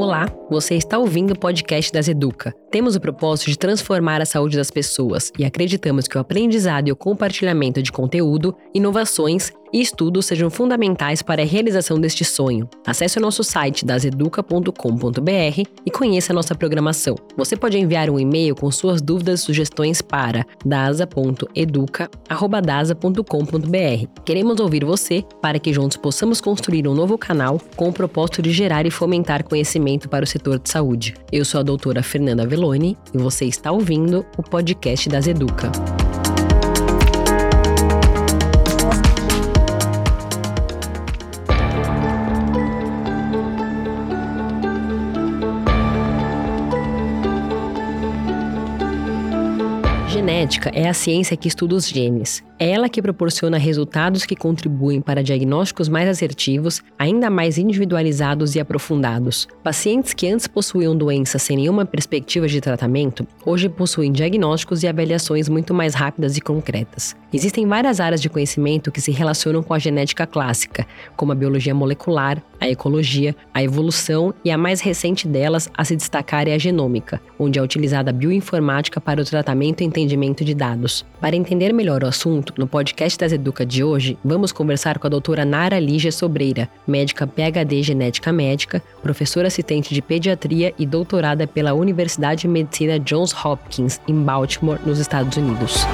Olá, você está ouvindo o podcast das Educa. Temos o propósito de transformar a saúde das pessoas e acreditamos que o aprendizado e o compartilhamento de conteúdo, inovações e estudos sejam fundamentais para a realização deste sonho. Acesse o nosso site daseduca.com.br e conheça a nossa programação. Você pode enviar um e-mail com suas dúvidas e sugestões para dasa.educa@dasa.com.br. Queremos ouvir você para que juntos possamos construir um novo canal com o propósito de gerar e fomentar conhecimento para o setor de saúde. Eu sou a doutora Fernanda Veloni e você está ouvindo o podcast das Educa. Genética é a ciência que estuda os genes. Ela que proporciona resultados que contribuem para diagnósticos mais assertivos, ainda mais individualizados e aprofundados. Pacientes que antes possuíam doenças sem nenhuma perspectiva de tratamento, hoje possuem diagnósticos e avaliações muito mais rápidas e concretas. Existem várias áreas de conhecimento que se relacionam com a genética clássica, como a biologia molecular, a ecologia, a evolução e a mais recente delas a se destacar é a genômica, onde é utilizada a bioinformática para o tratamento e entendimento de dados. Para entender melhor o assunto, no podcast das Educa de hoje, vamos conversar com a doutora Nara Lígia Sobreira, médica PhD Genética Médica, professora assistente de pediatria e doutorada pela Universidade de Medicina Johns Hopkins, em Baltimore, nos Estados Unidos.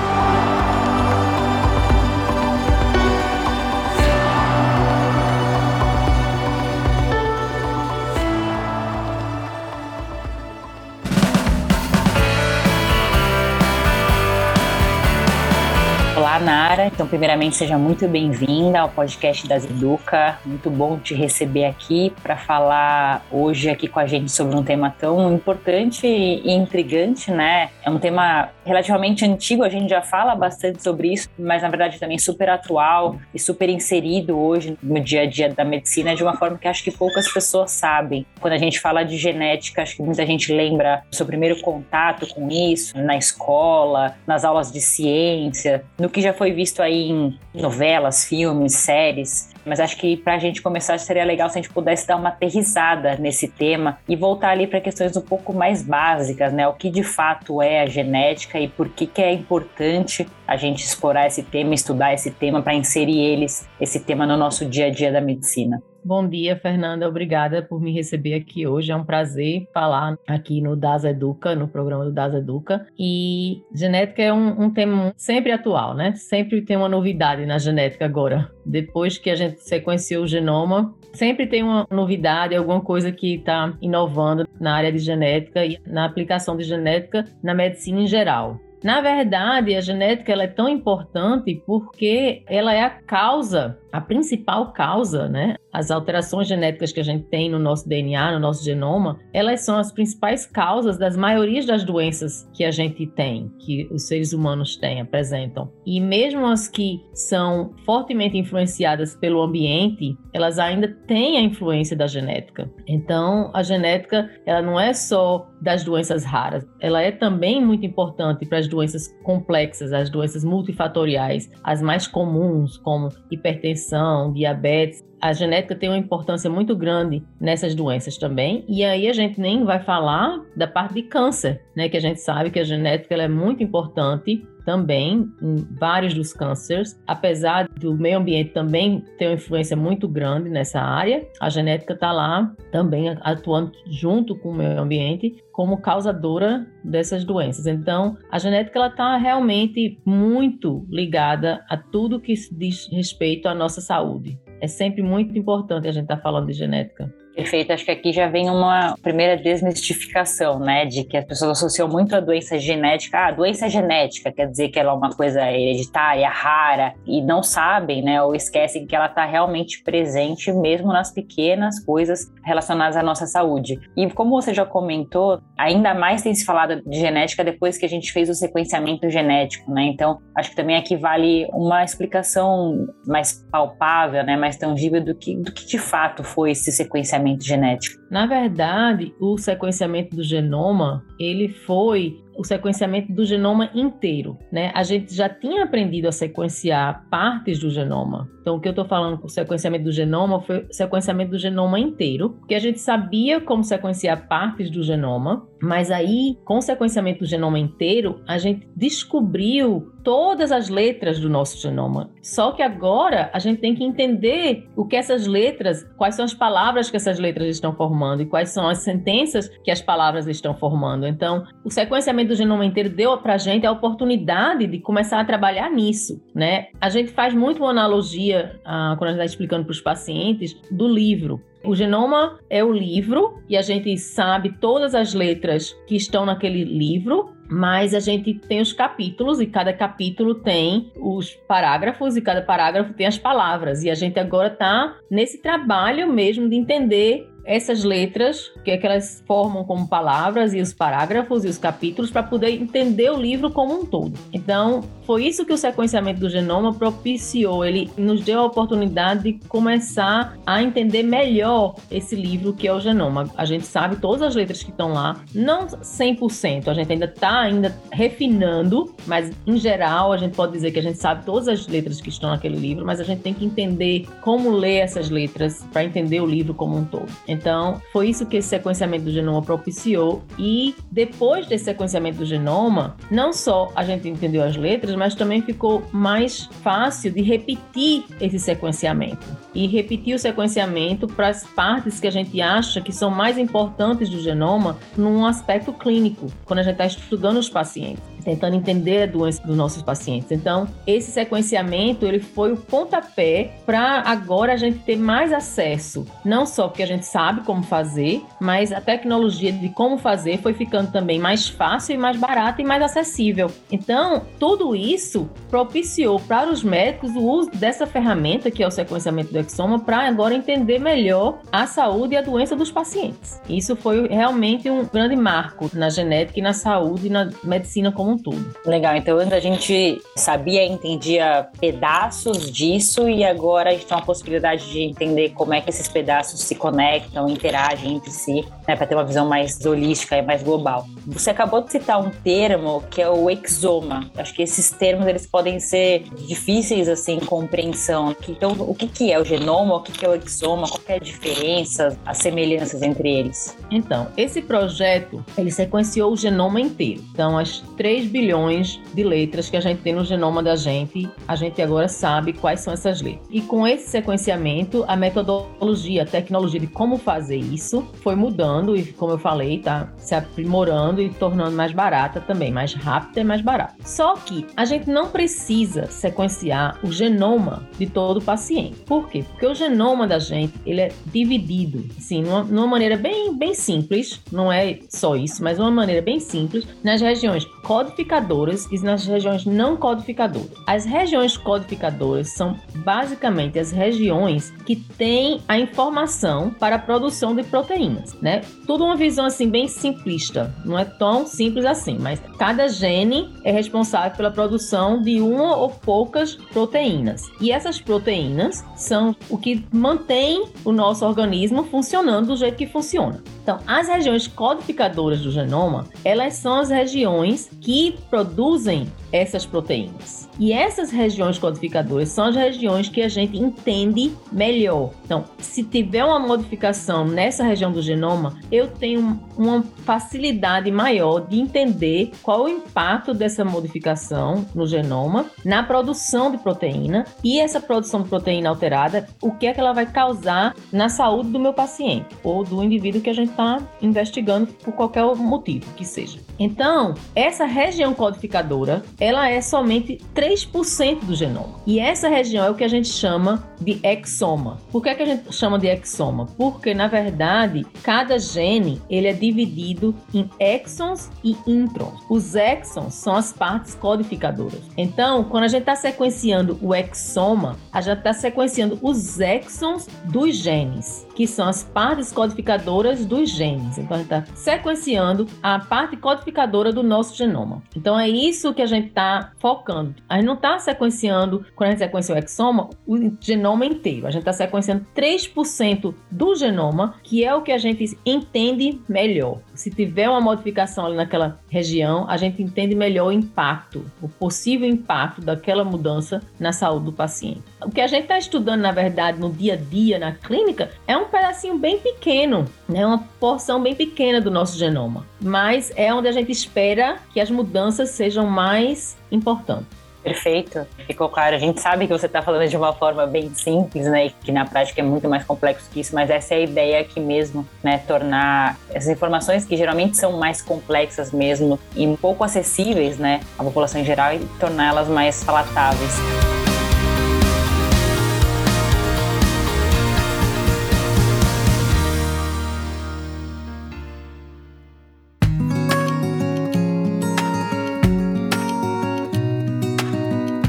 Então, primeiramente, seja muito bem-vinda ao podcast das Educa. Muito bom te receber aqui para falar hoje aqui com a gente sobre um tema tão importante e intrigante, né? É um tema relativamente antigo, a gente já fala bastante sobre isso, mas na verdade também super atual e super inserido hoje no dia a dia da medicina de uma forma que acho que poucas pessoas sabem. Quando a gente fala de genética, acho que muita gente lembra do seu primeiro contato com isso na escola, nas aulas de ciência, no que já foi visto aí em novelas, filmes, séries, mas acho que para a gente começar seria legal se a gente pudesse dar uma aterrizada nesse tema e voltar ali para questões um pouco mais básicas, né? O que de fato é a genética e por que, que é importante a gente explorar esse tema, estudar esse tema para inserir eles, esse tema no nosso dia a dia da medicina. Bom dia, Fernanda. Obrigada por me receber aqui hoje. É um prazer falar aqui no Das Educa, no programa do Das Educa. E genética é um, um tema sempre atual, né? Sempre tem uma novidade na genética agora. Depois que a gente sequenciou o genoma, sempre tem uma novidade, alguma coisa que está inovando na área de genética e na aplicação de genética na medicina em geral. Na verdade, a genética ela é tão importante porque ela é a causa a principal causa, né, as alterações genéticas que a gente tem no nosso DNA, no nosso genoma, elas são as principais causas das maiorias das doenças que a gente tem, que os seres humanos têm, apresentam. E mesmo as que são fortemente influenciadas pelo ambiente, elas ainda têm a influência da genética. Então, a genética, ela não é só das doenças raras, ela é também muito importante para as doenças complexas, as doenças multifatoriais, as mais comuns, como hipertensão, diabetes, a genética tem uma importância muito grande nessas doenças também. E aí a gente nem vai falar da parte de câncer, né? Que a gente sabe que a genética é muito importante também em vários dos cânceres, apesar do meio ambiente também ter uma influência muito grande nessa área, a genética está lá também atuando junto com o meio ambiente como causadora dessas doenças. Então, a genética ela está realmente muito ligada a tudo que diz respeito à nossa saúde. É sempre muito importante a gente estar tá falando de genética. Perfeito, acho que aqui já vem uma primeira desmistificação, né, de que as pessoas associam muito a doença genética. Ah, doença genética quer dizer que ela é uma coisa hereditária, rara, e não sabem, né, ou esquecem que ela está realmente presente mesmo nas pequenas coisas relacionadas à nossa saúde. E como você já comentou, ainda mais tem se falado de genética depois que a gente fez o sequenciamento genético, né? Então, acho que também aqui vale uma explicação mais palpável, né, mais tangível do que, do que de fato foi esse sequenciamento genético. Na verdade, o sequenciamento do genoma, ele foi o sequenciamento do genoma inteiro, né? A gente já tinha aprendido a sequenciar partes do genoma. Então, o que eu estou falando o sequenciamento do genoma foi sequenciamento do genoma inteiro, porque a gente sabia como sequenciar partes do genoma, mas aí, com o sequenciamento do genoma inteiro, a gente descobriu todas as letras do nosso genoma. Só que agora a gente tem que entender o que essas letras, quais são as palavras que essas letras estão formando e quais são as sentenças que as palavras estão formando. Então, o sequenciamento do genoma inteiro deu para a gente a oportunidade de começar a trabalhar nisso, né? A gente faz muito uma analogia ah, quando a gente está explicando para os pacientes do livro. O genoma é o livro e a gente sabe todas as letras que estão naquele livro, mas a gente tem os capítulos e cada capítulo tem os parágrafos e cada parágrafo tem as palavras. E a gente agora está nesse trabalho mesmo de entender essas letras, que é que elas formam como palavras e os parágrafos e os capítulos para poder entender o livro como um todo. Então, foi isso que o sequenciamento do genoma propiciou. Ele nos deu a oportunidade de começar a entender melhor esse livro que é o genoma. A gente sabe todas as letras que estão lá, não 100%, a gente ainda está ainda refinando, mas em geral a gente pode dizer que a gente sabe todas as letras que estão naquele livro, mas a gente tem que entender como ler essas letras para entender o livro como um todo. Então, foi isso que esse sequenciamento do genoma propiciou e depois desse sequenciamento do genoma, não só a gente entendeu as letras, mas também ficou mais fácil de repetir esse sequenciamento. E repetir o sequenciamento para as partes que a gente acha que são mais importantes do genoma num aspecto clínico, quando a gente está estudando os pacientes tentando entender a doença dos nossos pacientes. Então, esse sequenciamento ele foi o pontapé para agora a gente ter mais acesso, não só porque a gente sabe como fazer, mas a tecnologia de como fazer foi ficando também mais fácil e mais barata e mais acessível. Então, tudo isso propiciou para os médicos o uso dessa ferramenta que é o sequenciamento do exoma para agora entender melhor a saúde e a doença dos pacientes. Isso foi realmente um grande marco na genética e na saúde e na medicina como um tudo. Legal, então antes a gente sabia, entendia pedaços disso e agora a gente tem uma possibilidade de entender como é que esses pedaços se conectam, interagem entre si, né, para ter uma visão mais holística e mais global. Você acabou de citar um termo que é o exoma. Acho que esses termos eles podem ser difíceis assim, compreensão. Então, o que, que é o genoma, o que, que é o exoma, qual é a diferença, as semelhanças entre eles? Então, esse projeto ele sequenciou o genoma inteiro. Então, as três bilhões de letras que a gente tem no genoma da gente, a gente agora sabe quais são essas letras. E com esse sequenciamento, a metodologia, a tecnologia de como fazer isso foi mudando e, como eu falei, tá se aprimorando e tornando mais barata também, mais rápida e mais barata. Só que a gente não precisa sequenciar o genoma de todo o paciente. Por quê? Porque o genoma da gente, ele é dividido, assim, numa, numa maneira bem, bem simples, não é só isso, mas uma maneira bem simples, nas regiões código codificadoras e nas regiões não codificadoras. As regiões codificadoras são basicamente as regiões que têm a informação para a produção de proteínas, né? Tudo uma visão assim bem simplista, não é tão simples assim, mas cada gene é responsável pela produção de uma ou poucas proteínas. E essas proteínas são o que mantém o nosso organismo funcionando do jeito que funciona. Então, as regiões codificadoras do genoma, elas são as regiões que produzem essas proteínas. E essas regiões codificadoras são as regiões que a gente entende melhor. Então, se tiver uma modificação nessa região do genoma, eu tenho uma facilidade maior de entender qual o impacto dessa modificação no genoma na produção de proteína e essa produção de proteína alterada, o que é que ela vai causar na saúde do meu paciente ou do indivíduo que a gente está investigando por qualquer motivo que seja. Então, essa região codificadora, ela é somente 3% do genoma. E essa região é o que a gente chama de exoma. Por que, é que a gente chama de exoma? Porque, na verdade, cada gene ele é dividido em exons e introns. Os exons são as partes codificadoras. Então, quando a gente está sequenciando o exoma, a gente está sequenciando os exons dos genes, que são as partes codificadoras dos genes. Então, a gente está sequenciando a parte codificadora do nosso genoma. Então, é isso que a gente está focando. A a gente não está sequenciando, quando a gente sequencia o exoma, o genoma inteiro. A gente está sequenciando 3% do genoma, que é o que a gente entende melhor. Se tiver uma modificação ali naquela região, a gente entende melhor o impacto, o possível impacto daquela mudança na saúde do paciente. O que a gente está estudando, na verdade, no dia a dia, na clínica, é um pedacinho bem pequeno, né? uma porção bem pequena do nosso genoma. Mas é onde a gente espera que as mudanças sejam mais importantes. Perfeito, ficou claro. A gente sabe que você está falando de uma forma bem simples, né? E que na prática é muito mais complexo que isso, mas essa é a ideia aqui mesmo, né? Tornar essas informações que geralmente são mais complexas mesmo e um pouco acessíveis, né? À população em geral e torná-las mais palatáveis.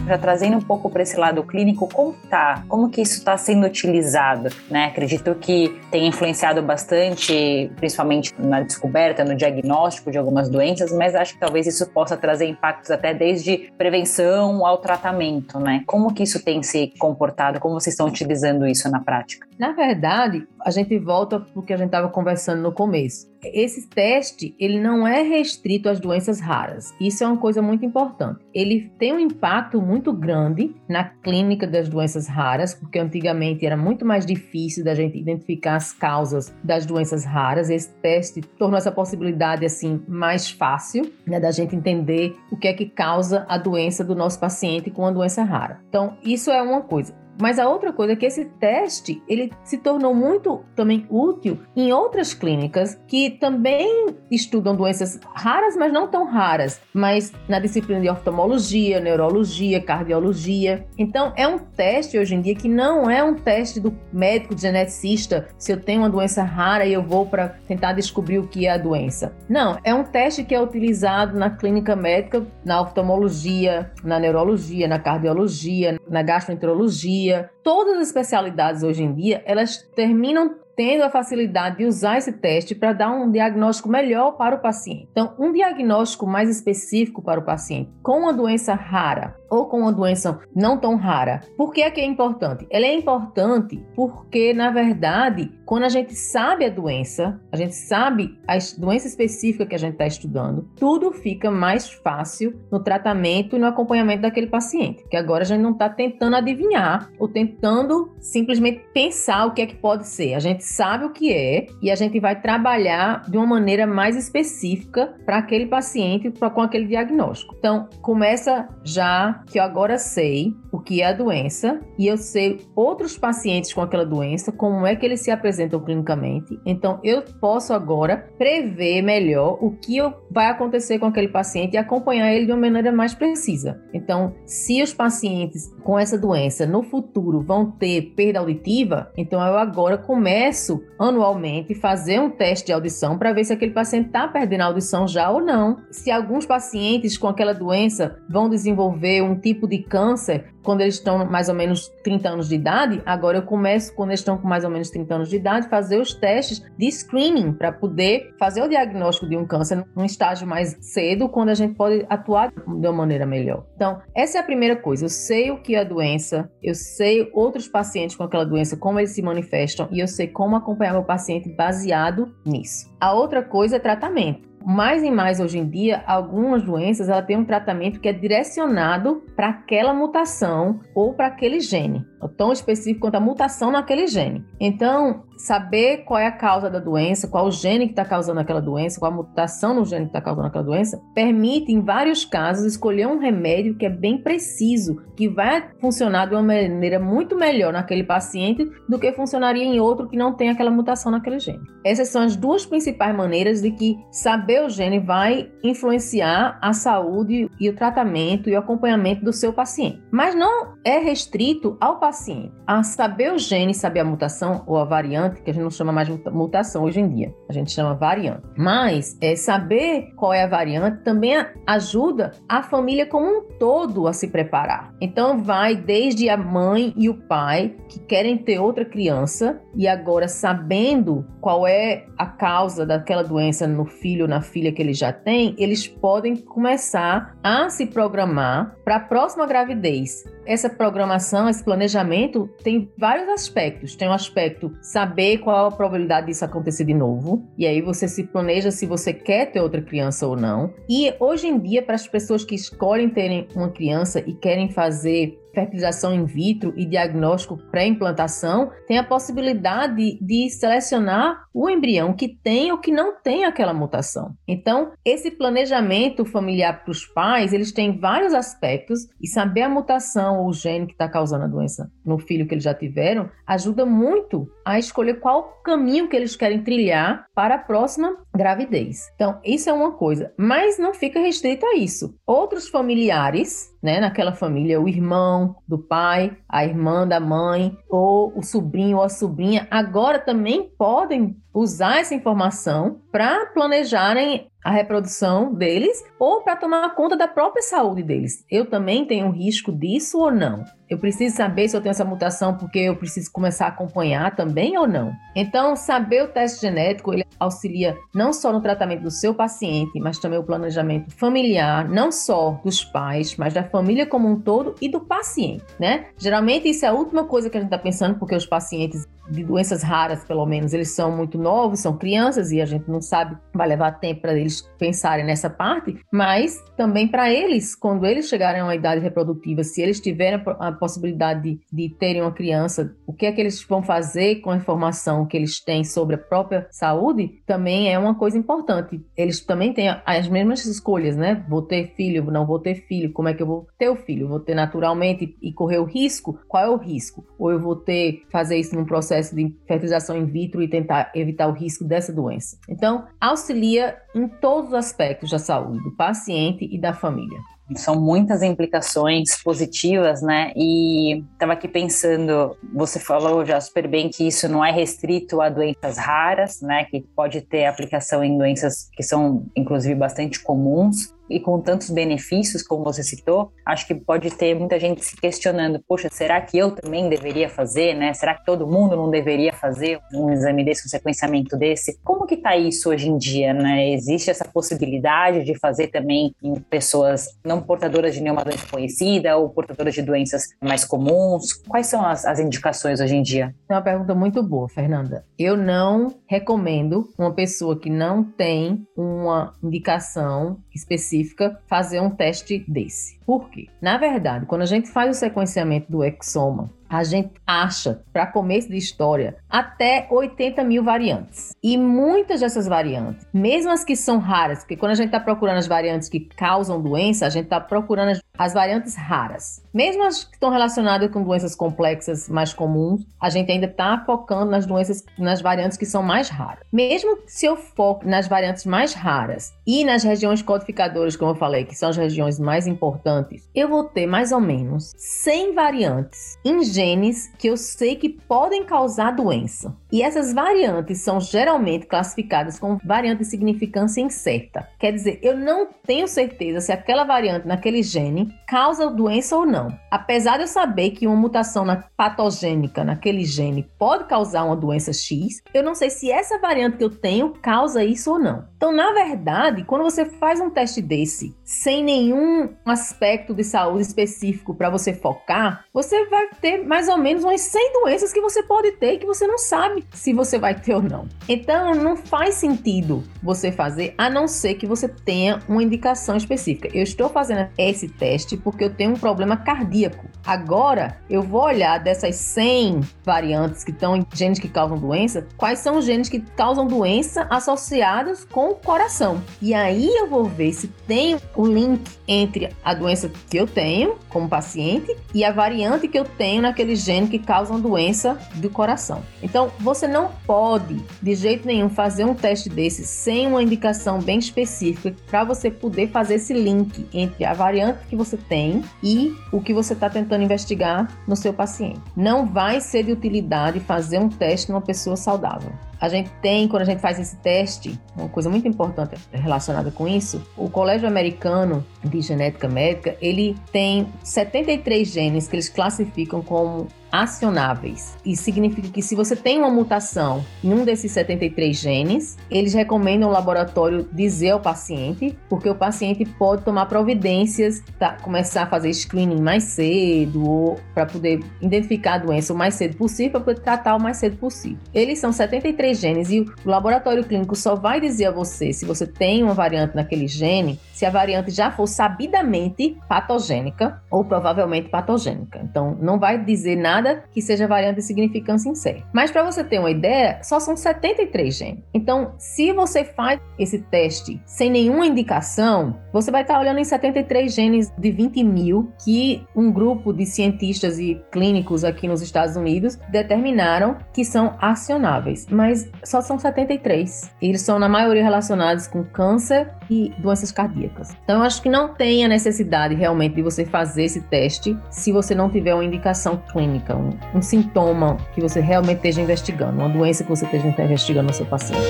Já trazendo um pouco para esse lado clínico, como tá? Como que isso está sendo utilizado? Né? Acredito que tem influenciado bastante, principalmente na descoberta, no diagnóstico de algumas doenças, mas acho que talvez isso possa trazer impactos até desde prevenção ao tratamento, né? Como que isso tem se comportado? Como vocês estão utilizando isso na prática? Na verdade, a gente volta para o que a gente estava conversando no começo. Esse teste, ele não é restrito às doenças raras. Isso é uma coisa muito importante. Ele tem um impacto muito grande na clínica das doenças raras, porque antigamente era muito mais difícil da gente identificar as causas das doenças raras. Esse teste tornou essa possibilidade assim mais fácil, né, da gente entender o que é que causa a doença do nosso paciente com uma doença rara. Então, isso é uma coisa. Mas a outra coisa é que esse teste ele se tornou muito também útil em outras clínicas que também estudam doenças raras, mas não tão raras, mas na disciplina de oftalmologia, neurologia, cardiologia. Então é um teste hoje em dia que não é um teste do médico geneticista se eu tenho uma doença rara e eu vou para tentar descobrir o que é a doença. Não, é um teste que é utilizado na clínica médica, na oftalmologia, na neurologia, na cardiologia, na gastroenterologia и todas as especialidades hoje em dia, elas terminam tendo a facilidade de usar esse teste para dar um diagnóstico melhor para o paciente. Então, um diagnóstico mais específico para o paciente com uma doença rara ou com uma doença não tão rara. Por que é que é importante? Ela é importante porque, na verdade, quando a gente sabe a doença, a gente sabe a doença específica que a gente está estudando, tudo fica mais fácil no tratamento e no acompanhamento daquele paciente. Que agora a gente não está tentando adivinhar ou tentando simplesmente pensar o que é que pode ser. A gente sabe o que é e a gente vai trabalhar de uma maneira mais específica para aquele paciente, pra, com aquele diagnóstico. Então, começa já que eu agora sei o que é a doença e eu sei outros pacientes com aquela doença, como é que eles se apresentam clinicamente. Então, eu posso agora prever melhor o que vai acontecer com aquele paciente e acompanhar ele de uma maneira mais precisa. Então, se os pacientes com essa doença no futuro vão ter perda auditiva, então eu agora começo anualmente fazer um teste de audição para ver se aquele paciente está perdendo a audição já ou não. Se alguns pacientes com aquela doença vão desenvolver um tipo de câncer quando eles estão mais ou menos 30 anos de idade, agora eu começo, quando eles estão com mais ou menos 30 anos de idade, fazer os testes de screening para poder fazer o diagnóstico de um câncer num estágio mais cedo, quando a gente pode atuar de uma maneira melhor. Então, essa é a primeira coisa. Eu sei o que é a doença, eu sei outros pacientes com aquela doença, como eles se manifestam, e eu sei como acompanhar meu paciente baseado nisso. A outra coisa é tratamento mais e mais hoje em dia, algumas doenças ela tem um tratamento que é direcionado para aquela mutação ou para aquele gene tão específico quanto a mutação naquele gene. Então, saber qual é a causa da doença, qual o gene que está causando aquela doença, qual a mutação no gene que está causando aquela doença, permite, em vários casos, escolher um remédio que é bem preciso, que vai funcionar de uma maneira muito melhor naquele paciente do que funcionaria em outro que não tem aquela mutação naquele gene. Essas são as duas principais maneiras de que saber o gene vai influenciar a saúde e o tratamento e o acompanhamento do seu paciente. Mas não é restrito ao paciente a saber o gene, saber a mutação ou a variante, que a gente não chama mais mutação hoje em dia, a gente chama variante. Mas é, saber qual é a variante também ajuda a família como um todo a se preparar. Então vai desde a mãe e o pai que querem ter outra criança e agora sabendo qual é a causa daquela doença no filho ou na filha que ele já tem, eles podem começar a se programar para a próxima gravidez essa programação, esse planejamento tem vários aspectos. Tem um aspecto saber saber qual a probabilidade disso acontecer de novo. E aí você se planeja se você quer ter outra criança ou não. E hoje em dia, para as pessoas que escolhem terem uma criança e querem fazer fertilização in vitro e diagnóstico pré-implantação, tem a possibilidade de selecionar o embrião que tem ou que não tem aquela mutação. Então, esse planejamento familiar para os pais, eles têm vários aspectos e saber a mutação ou o gene que está causando a doença no filho que eles já tiveram ajuda muito a escolher qual caminho que eles querem trilhar para a próxima gravidez. Então, isso é uma coisa, mas não fica restrito a isso. Outros familiares né, naquela família, o irmão do pai, a irmã da mãe, ou o sobrinho ou a sobrinha, agora também podem usar essa informação para planejarem a reprodução deles ou para tomar conta da própria saúde deles. Eu também tenho risco disso ou não? Eu preciso saber se eu tenho essa mutação porque eu preciso começar a acompanhar também ou não. Então, saber o teste genético ele auxilia não só no tratamento do seu paciente, mas também o planejamento familiar, não só dos pais, mas da família como um todo e do paciente, né? Geralmente isso é a última coisa que a gente está pensando porque os pacientes de doenças raras, pelo menos, eles são muito novos, são crianças e a gente não sabe, vai levar tempo para eles pensarem nessa parte, mas também para eles, quando eles chegarem a uma idade reprodutiva, se eles tiverem a possibilidade de, de terem uma criança, o que é que eles vão fazer com a informação que eles têm sobre a própria saúde, também é uma coisa importante. Eles também têm as mesmas escolhas, né? Vou ter filho, não vou ter filho, como é que eu vou ter o filho? Vou ter naturalmente e correr o risco? Qual é o risco? Ou eu vou ter, fazer isso num processo processo de fertilização in vitro e tentar evitar o risco dessa doença. Então, auxilia em todos os aspectos da saúde do paciente e da família. São muitas implicações positivas, né? E estava aqui pensando, você falou já super bem que isso não é restrito a doenças raras, né? Que pode ter aplicação em doenças que são, inclusive, bastante comuns e com tantos benefícios, como você citou, acho que pode ter muita gente se questionando: poxa, será que eu também deveria fazer, né? Será que todo mundo não deveria fazer um exame desse, um sequenciamento desse? Como que está isso hoje em dia, né? Existe essa possibilidade de fazer também em pessoas não portadoras de nenhuma doença conhecida ou portadoras de doenças mais comuns? Quais são as, as indicações hoje em dia? É uma pergunta muito boa, Fernanda. Eu não recomendo uma pessoa que não tem uma indicação específica fazer um teste desse. Por quê? Na verdade, quando a gente faz o sequenciamento do exoma, a gente acha, para começo de história, até 80 mil variantes. E muitas dessas variantes, mesmo as que são raras, porque quando a gente está procurando as variantes que causam doença, a gente está procurando as, as, variantes raras. Mesmo as que estão relacionadas com doenças complexas mais comuns, a gente ainda está focando nas doenças, nas variantes que são mais raras. Mesmo se eu foco nas variantes mais raras e nas regiões codificadoras, como eu falei, que são as regiões mais importantes, eu vou ter mais ou menos 100 variantes em genes que eu sei que podem causar doença. E essas variantes são geralmente classificadas como variante de significância incerta. Quer dizer, eu não tenho certeza se aquela variante naquele gene causa doença ou não. Apesar de eu saber que uma mutação na patogênica naquele gene pode causar uma doença X, eu não sei se essa variante que eu tenho causa isso ou não. Então, na verdade, quando você faz um teste desse, sem nenhum aspecto de saúde específico para você focar, você vai ter mais ou menos umas 100 doenças que você pode ter que você não sabe se você vai ter ou não. Então, não faz sentido você fazer a não ser que você tenha uma indicação específica. Eu estou fazendo esse teste porque eu tenho um problema cardíaco. Agora, eu vou olhar dessas 100 variantes que estão em genes que causam doença, quais são os genes que causam doença associados com o coração. E aí eu vou ver se tem o link entre a doença que eu tenho como paciente e a variante que eu tenho na aquele gene que causa uma doença do coração. Então, você não pode, de jeito nenhum, fazer um teste desse sem uma indicação bem específica para você poder fazer esse link entre a variante que você tem e o que você está tentando investigar no seu paciente. Não vai ser de utilidade fazer um teste numa pessoa saudável. A gente tem, quando a gente faz esse teste, uma coisa muito importante relacionada com isso, o Colégio Americano de Genética Médica, ele tem 73 genes que eles classificam como acionáveis. Isso significa que se você tem uma mutação em um desses 73 genes, eles recomendam o laboratório dizer ao paciente, porque o paciente pode tomar providências, tá, começar a fazer screening mais cedo, ou para poder identificar a doença o mais cedo possível, para poder tratar o mais cedo possível. Eles são 73 genes e o laboratório clínico só vai dizer a você se você tem uma variante naquele gene, se a variante já for sabidamente patogênica ou provavelmente patogênica. Então, não vai dizer nada que seja variante de significância incerta. Mas para você ter uma ideia, só são 73 genes. Então, se você faz esse teste sem nenhuma indicação, você vai estar olhando em 73 genes de 20 mil que um grupo de cientistas e clínicos aqui nos Estados Unidos determinaram que são acionáveis. Mas só são 73. Eles são, na maioria, relacionados com câncer e doenças cardíacas. Então, eu acho que não tem a necessidade realmente de você fazer esse teste se você não tiver uma indicação clínica, um, um sintoma que você realmente esteja investigando, uma doença que você esteja investigando no seu paciente.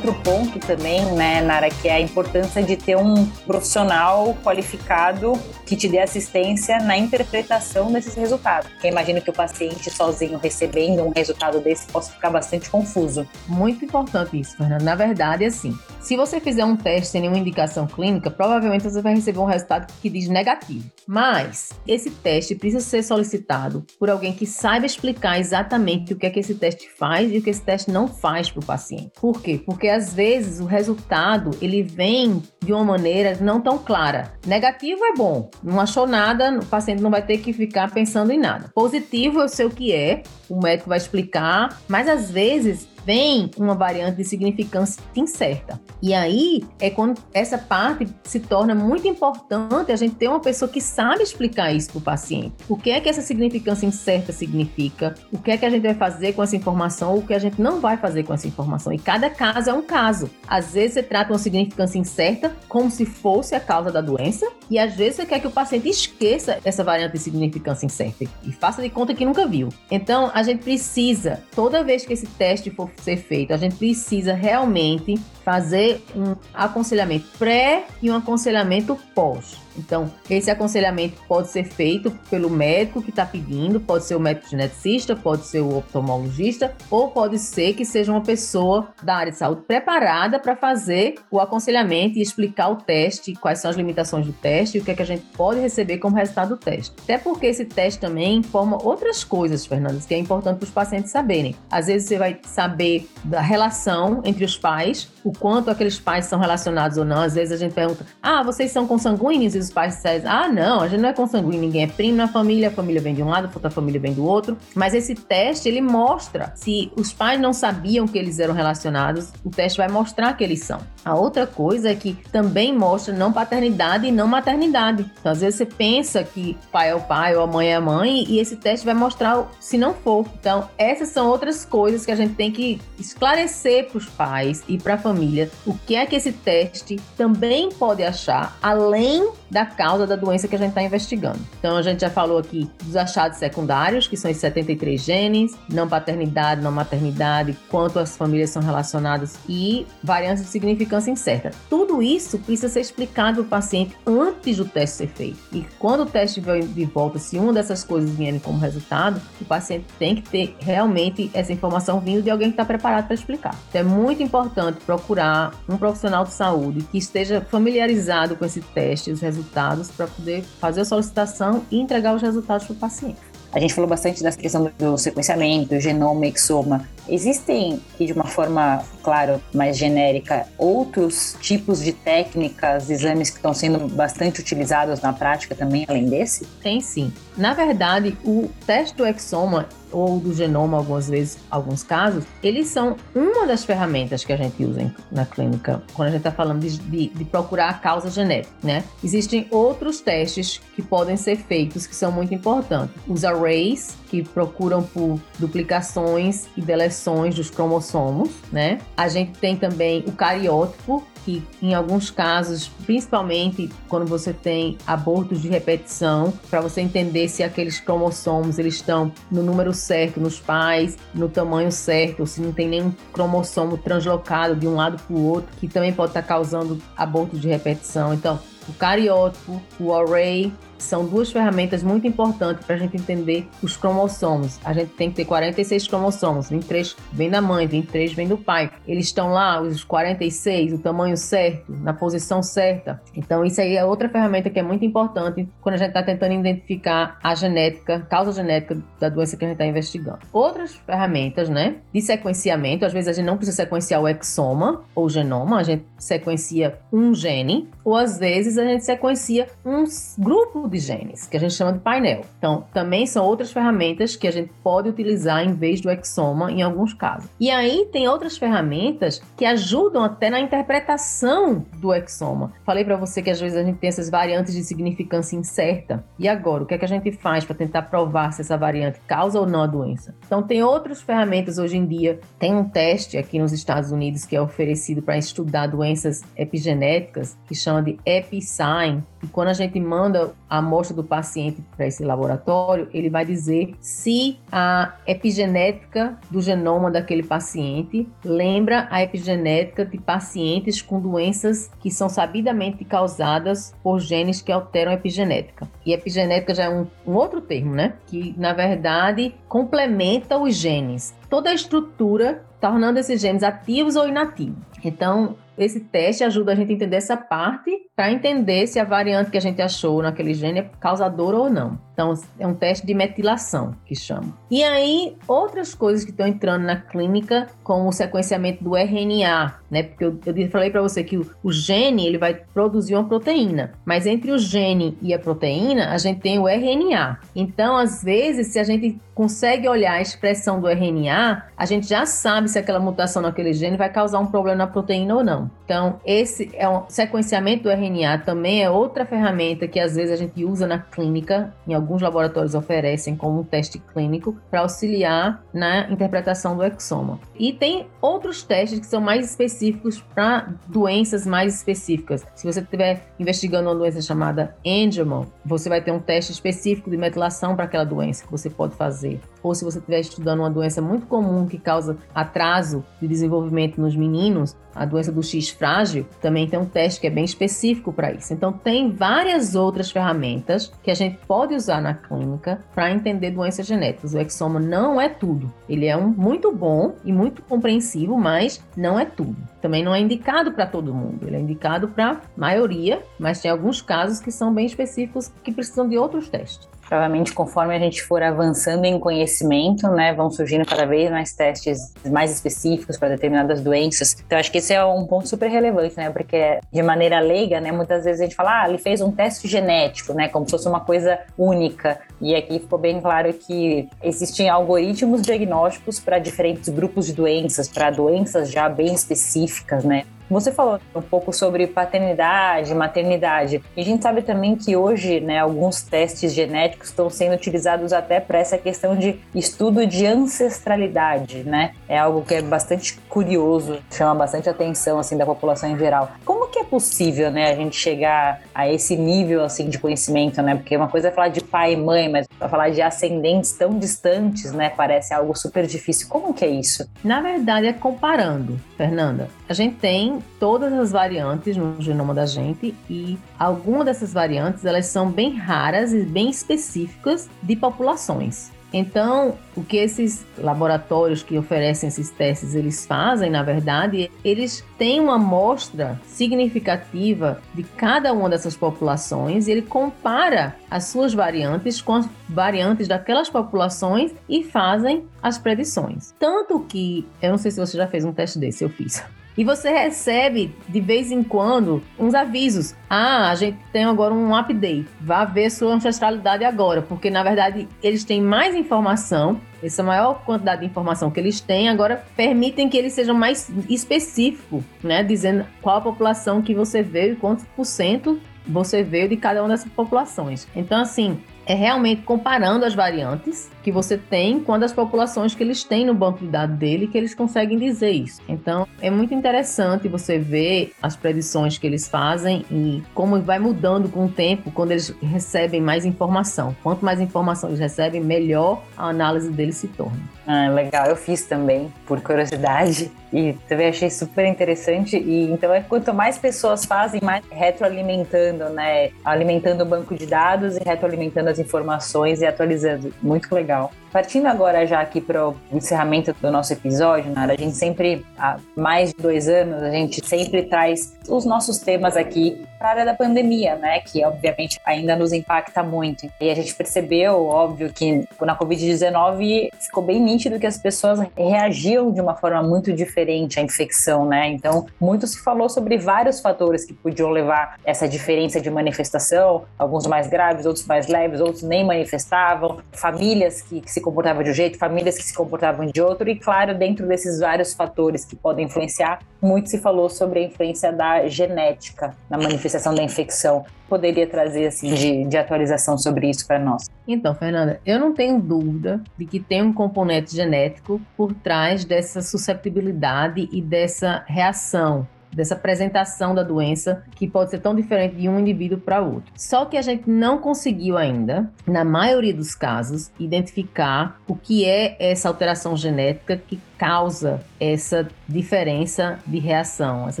Ponto também, né, Nara, que é a importância de ter um profissional qualificado que te dê assistência na interpretação desses resultados. Porque imagino que o paciente sozinho recebendo um resultado desse possa ficar bastante confuso. Muito importante isso, Fernanda. Na verdade, assim, se você fizer um teste sem nenhuma indicação clínica, provavelmente você vai receber um resultado que diz negativo. Mas esse teste precisa ser solicitado por alguém que saiba explicar exatamente o que é que esse teste faz e o que esse teste não faz para o paciente. Por quê? Porque às vezes o resultado ele vem de uma maneira não tão clara. Negativo é bom, não achou nada, o paciente não vai ter que ficar pensando em nada. Positivo eu sei o que é, o médico vai explicar, mas às vezes vem uma variante de significância incerta. E aí é quando essa parte se torna muito importante a gente ter uma pessoa que sabe explicar isso para o paciente. O que é que essa significância incerta significa? O que é que a gente vai fazer com essa informação ou o que a gente não vai fazer com essa informação? E cada caso é um caso. Às vezes você trata uma significância incerta como se fosse a causa da doença e às vezes você quer que o paciente esqueça essa variante de significância incerta e faça de conta que nunca viu. Então a gente precisa, toda vez que esse teste for ser feito. A gente precisa realmente fazer um aconselhamento pré e um aconselhamento pós. Então, esse aconselhamento pode ser feito pelo médico que está pedindo, pode ser o médico geneticista, pode ser o oftalmologista, ou pode ser que seja uma pessoa da área de saúde preparada para fazer o aconselhamento e explicar o teste, quais são as limitações do teste e o que, é que a gente pode receber como resultado do teste. Até porque esse teste também informa outras coisas, Fernandes, que é importante para os pacientes saberem. Às vezes você vai saber da relação entre os pais, o quanto aqueles pais são relacionados ou não. Às vezes a gente pergunta: ah, vocês são consanguíneos? Os pais dizem: ah, não, a gente não é consanguíneo, ninguém é primo na família, a família vem de um lado, a família vem do outro. Mas esse teste, ele mostra se os pais não sabiam que eles eram relacionados, o teste vai mostrar que eles são. A outra coisa é que também mostra não paternidade e não maternidade. Então, às vezes você pensa que pai é o pai ou a mãe é a mãe e esse teste vai mostrar se não for. Então, essas são outras coisas que a gente tem que esclarecer para os pais e para a família o que é que esse teste também pode achar, além da causa da doença que a gente está investigando. Então, a gente já falou aqui dos achados secundários, que são os 73 genes, não paternidade, não maternidade, quanto as famílias são relacionadas e variantes de significância incerta. Tudo isso precisa ser explicado para o paciente antes do teste ser feito. E quando o teste vem de volta, se uma dessas coisas vierem como resultado, o paciente tem que ter realmente essa informação vindo de alguém que está preparado para explicar. Então, é muito importante procurar um profissional de saúde que esteja familiarizado com esse teste, os resultados resultados para poder fazer a solicitação e entregar os resultados para o paciente. A gente falou bastante dessa questão do sequenciamento, genoma, exoma. Existem, de uma forma, claro, mais genérica, outros tipos de técnicas, exames que estão sendo bastante utilizados na prática também, além desse? Tem sim. Na verdade, o teste do exoma ou do genoma, algumas vezes, alguns casos, eles são uma das ferramentas que a gente usa na clínica quando a gente está falando de, de, de, procurar a causa genética, né? Existem outros testes que podem ser feitos que são muito importantes. Os arrays, que procuram por duplicações e deleções expressões dos cromossomos, né? A gente tem também o cariótipo, que em alguns casos, principalmente quando você tem abortos de repetição, para você entender se aqueles cromossomos eles estão no número certo nos pais, no tamanho certo, ou se não tem nenhum cromossomo translocado de um lado para o outro, que também pode estar tá causando abortos de repetição. Então, o cariótipo, o array são duas ferramentas muito importantes para a gente entender os cromossomos. A gente tem que ter 46 cromossomos, 23 vem da mãe, 23 vem do pai. Eles estão lá, os 46, o tamanho certo, na posição certa. Então, isso aí é outra ferramenta que é muito importante quando a gente está tentando identificar a genética, causa genética da doença que a gente está investigando. Outras ferramentas, né, de sequenciamento, às vezes a gente não precisa sequenciar o exoma ou o genoma, a gente sequencia um gene, ou às vezes a gente sequencia um grupo de genes, que a gente chama de painel. Então, também são outras ferramentas que a gente pode utilizar em vez do exoma em alguns casos. E aí tem outras ferramentas que ajudam até na interpretação do exoma. Falei para você que às vezes a gente tem essas variantes de significância incerta. E agora, o que é que a gente faz para tentar provar se essa variante causa ou não a doença? Então, tem outras ferramentas hoje em dia. Tem um teste aqui nos Estados Unidos que é oferecido para estudar doenças epigenéticas, que chama de EpiSign. E quando a gente manda a amostra do paciente para esse laboratório, ele vai dizer se a epigenética do genoma daquele paciente lembra a epigenética de pacientes com doenças que são sabidamente causadas por genes que alteram a epigenética. E epigenética já é um, um outro termo, né? Que na verdade complementa os genes. Toda a estrutura tornando esses genes ativos ou inativos. Então, esse teste ajuda a gente a entender essa parte para entender se a variante que a gente achou naquele gene é causadora ou não. Então, é um teste de metilação que chama. E aí, outras coisas que estão entrando na clínica, como o sequenciamento do RNA, né? Porque eu, eu falei para você que o, o, gene ele vai produzir uma proteína, mas entre o gene e a proteína, a gente tem o RNA. Então, às vezes, se a gente consegue olhar a expressão do RNA, a gente já sabe se aquela mutação naquele gene vai causar um problema proteína ou não. Então, esse é um sequenciamento do RNA também é outra ferramenta que às vezes a gente usa na clínica em alguns laboratórios oferecem como um teste clínico para auxiliar na interpretação do exoma. E tem outros testes que são mais específicos para doenças mais específicas. Se você estiver investigando uma doença chamada Angelman, você vai ter um teste específico de metilação para aquela doença que você pode fazer. Ou se você estiver estudando uma doença muito comum que causa atraso de desenvolvimento nos meninos, a doença do X frágil, também tem um teste que é bem específico para isso. Então, tem várias outras ferramentas que a gente pode usar na clínica para entender doenças genéticas. O exoma não é tudo. Ele é um muito bom e muito compreensivo, mas não é tudo. Também não é indicado para todo mundo. Ele é indicado para maioria, mas tem alguns casos que são bem específicos que precisam de outros testes. Provavelmente, conforme a gente for avançando em conhecimento, né, vão surgindo cada vez mais testes mais específicos para determinadas doenças. Então, acho que esse é um ponto super relevante, né, porque de maneira leiga, né, muitas vezes a gente fala, ah, ele fez um teste genético, né, como se fosse uma coisa única. E aqui ficou bem claro que existem algoritmos diagnósticos para diferentes grupos de doenças, para doenças já bem específicas, né? Você falou um pouco sobre paternidade, maternidade. E a gente sabe também que hoje, né, alguns testes genéticos estão sendo utilizados até para essa questão de estudo de ancestralidade, né? É algo que é bastante curioso, chama bastante atenção assim da população em geral. Como que é possível, né, a gente chegar a esse nível assim de conhecimento, né? Porque uma coisa é falar de pai e mãe, mas para falar de ascendentes tão distantes, né, parece algo super difícil. Como que é isso? Na verdade, é comparando, Fernanda. A gente tem todas as variantes no genoma da gente e algumas dessas variantes elas são bem raras e bem específicas de populações. Então, o que esses laboratórios que oferecem esses testes eles fazem, na verdade, eles têm uma amostra significativa de cada uma dessas populações e ele compara as suas variantes com as variantes daquelas populações e fazem as predições. Tanto que, eu não sei se você já fez um teste desse, eu fiz. E você recebe de vez em quando uns avisos. Ah, a gente tem agora um update. Vá ver sua ancestralidade agora, porque na verdade eles têm mais informação. Essa maior quantidade de informação que eles têm agora permitem que eles sejam mais específicos, né? Dizendo qual a população que você veio e quantos por cento você veio de cada uma dessas populações. Então, assim, é realmente comparando as variantes que você tem com as populações que eles têm no banco de dados dele, que eles conseguem dizer isso. Então, é muito interessante você ver as predições que eles fazem e como vai mudando com o tempo quando eles recebem mais informação. Quanto mais informação eles recebem, melhor a análise deles se torna. Ah, legal, eu fiz também, por curiosidade, e também achei super interessante. E então é quanto mais pessoas fazem, mais retroalimentando, né? Alimentando o banco de dados e retroalimentando as informações e atualizando. Muito legal. Partindo agora já aqui para o encerramento do nosso episódio, Nara, a gente sempre, há mais de dois anos, a gente sempre traz os nossos temas aqui para a área da pandemia, né? Que obviamente ainda nos impacta muito. E a gente percebeu, óbvio, que na Covid-19 ficou bem nítido que as pessoas reagiam de uma forma muito diferente à infecção, né? Então, muito se falou sobre vários fatores que podiam levar essa diferença de manifestação, alguns mais graves, outros mais leves, outros nem manifestavam, famílias que, que se comportavam de um jeito, famílias que se comportavam de outro, e claro, dentro desses vários fatores que podem influenciar, muito se falou sobre a influência da genética na manifestação da infecção. Poderia trazer assim de, de atualização sobre isso para nós? Então, Fernanda, eu não tenho dúvida de que tem um componente genético por trás dessa susceptibilidade e dessa reação dessa apresentação da doença que pode ser tão diferente de um indivíduo para outro. Só que a gente não conseguiu ainda, na maioria dos casos, identificar o que é essa alteração genética que causa essa diferença de reação, essa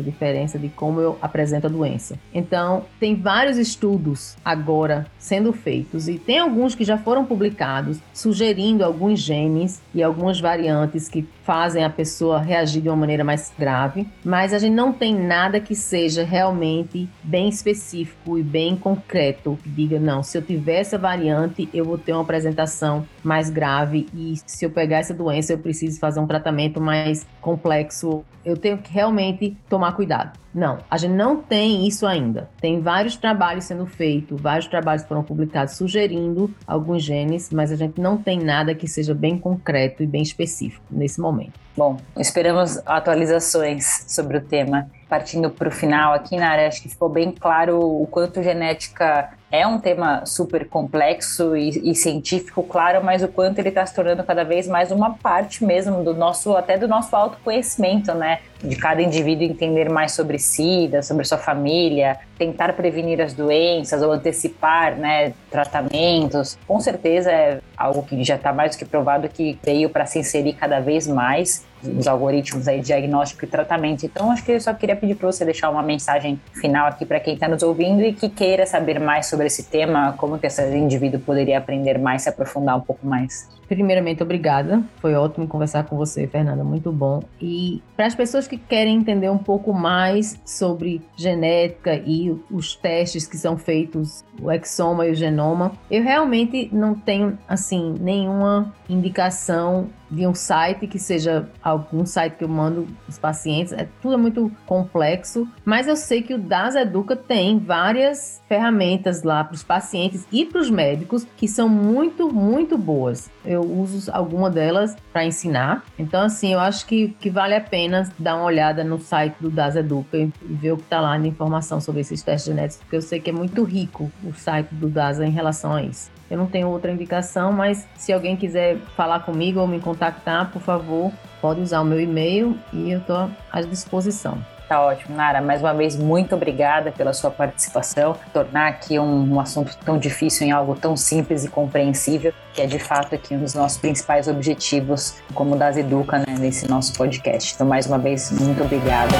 diferença de como eu apresento a doença. Então, tem vários estudos agora sendo feitos e tem alguns que já foram publicados sugerindo alguns genes e algumas variantes que fazem a pessoa reagir de uma maneira mais grave, mas a gente não tem nada que seja realmente bem específico e bem concreto que diga não, se eu tiver essa variante, eu vou ter uma apresentação mais grave e se eu pegar essa doença, eu preciso fazer um tratamento mais complexo. Eu tenho que realmente tomar cuidado. Não, a gente não tem isso ainda. Tem vários trabalhos sendo feitos, vários trabalhos foram publicados sugerindo alguns genes, mas a gente não tem nada que seja bem concreto e bem específico nesse momento. Bom, esperamos atualizações sobre o tema. Partindo para o final aqui na área, acho que ficou bem claro o quanto genética é um tema super complexo e, e, científico, claro, mas o quanto ele está se tornando cada vez mais uma parte mesmo do nosso, até do nosso autoconhecimento, né? De cada indivíduo entender mais sobre si, sobre sua família, tentar prevenir as doenças ou antecipar, né, tratamentos. Com certeza é algo que já está mais do que provado que veio para se inserir cada vez mais os algoritmos aí de diagnóstico e tratamento. Então, acho que eu só queria pedir para você deixar uma mensagem final aqui para quem está nos ouvindo e que queira saber mais sobre esse tema, como que esse indivíduo poderia aprender mais, se aprofundar um pouco mais. Primeiramente, obrigada. Foi ótimo conversar com você, Fernanda, muito bom. E para as pessoas que querem entender um pouco mais sobre genética e os testes que são feitos, o exoma e o genoma, eu realmente não tenho assim nenhuma indicação de um site que seja algum site que eu mando os pacientes. É tudo é muito complexo, mas eu sei que o Das Educa tem várias ferramentas lá para os pacientes e para os médicos que são muito, muito boas. Eu uso alguma delas para ensinar. Então, assim, eu acho que, que vale a pena dar uma olhada no site do Das Educa e ver o que está lá de informação sobre esses testes genéticos, porque eu sei que é muito rico o site do DASA em relação a isso. Eu não tenho outra indicação, mas se alguém quiser falar comigo ou me contactar, por favor, pode usar o meu e-mail e eu estou à disposição. Tá ótimo, Nara. Mais uma vez, muito obrigada pela sua participação. Tornar aqui um, um, assunto tão difícil em algo tão simples e compreensível, que é de fato aqui um dos nossos principais objetivos como das Educa, né, nesse nosso podcast. Então, mais uma vez, muito obrigada.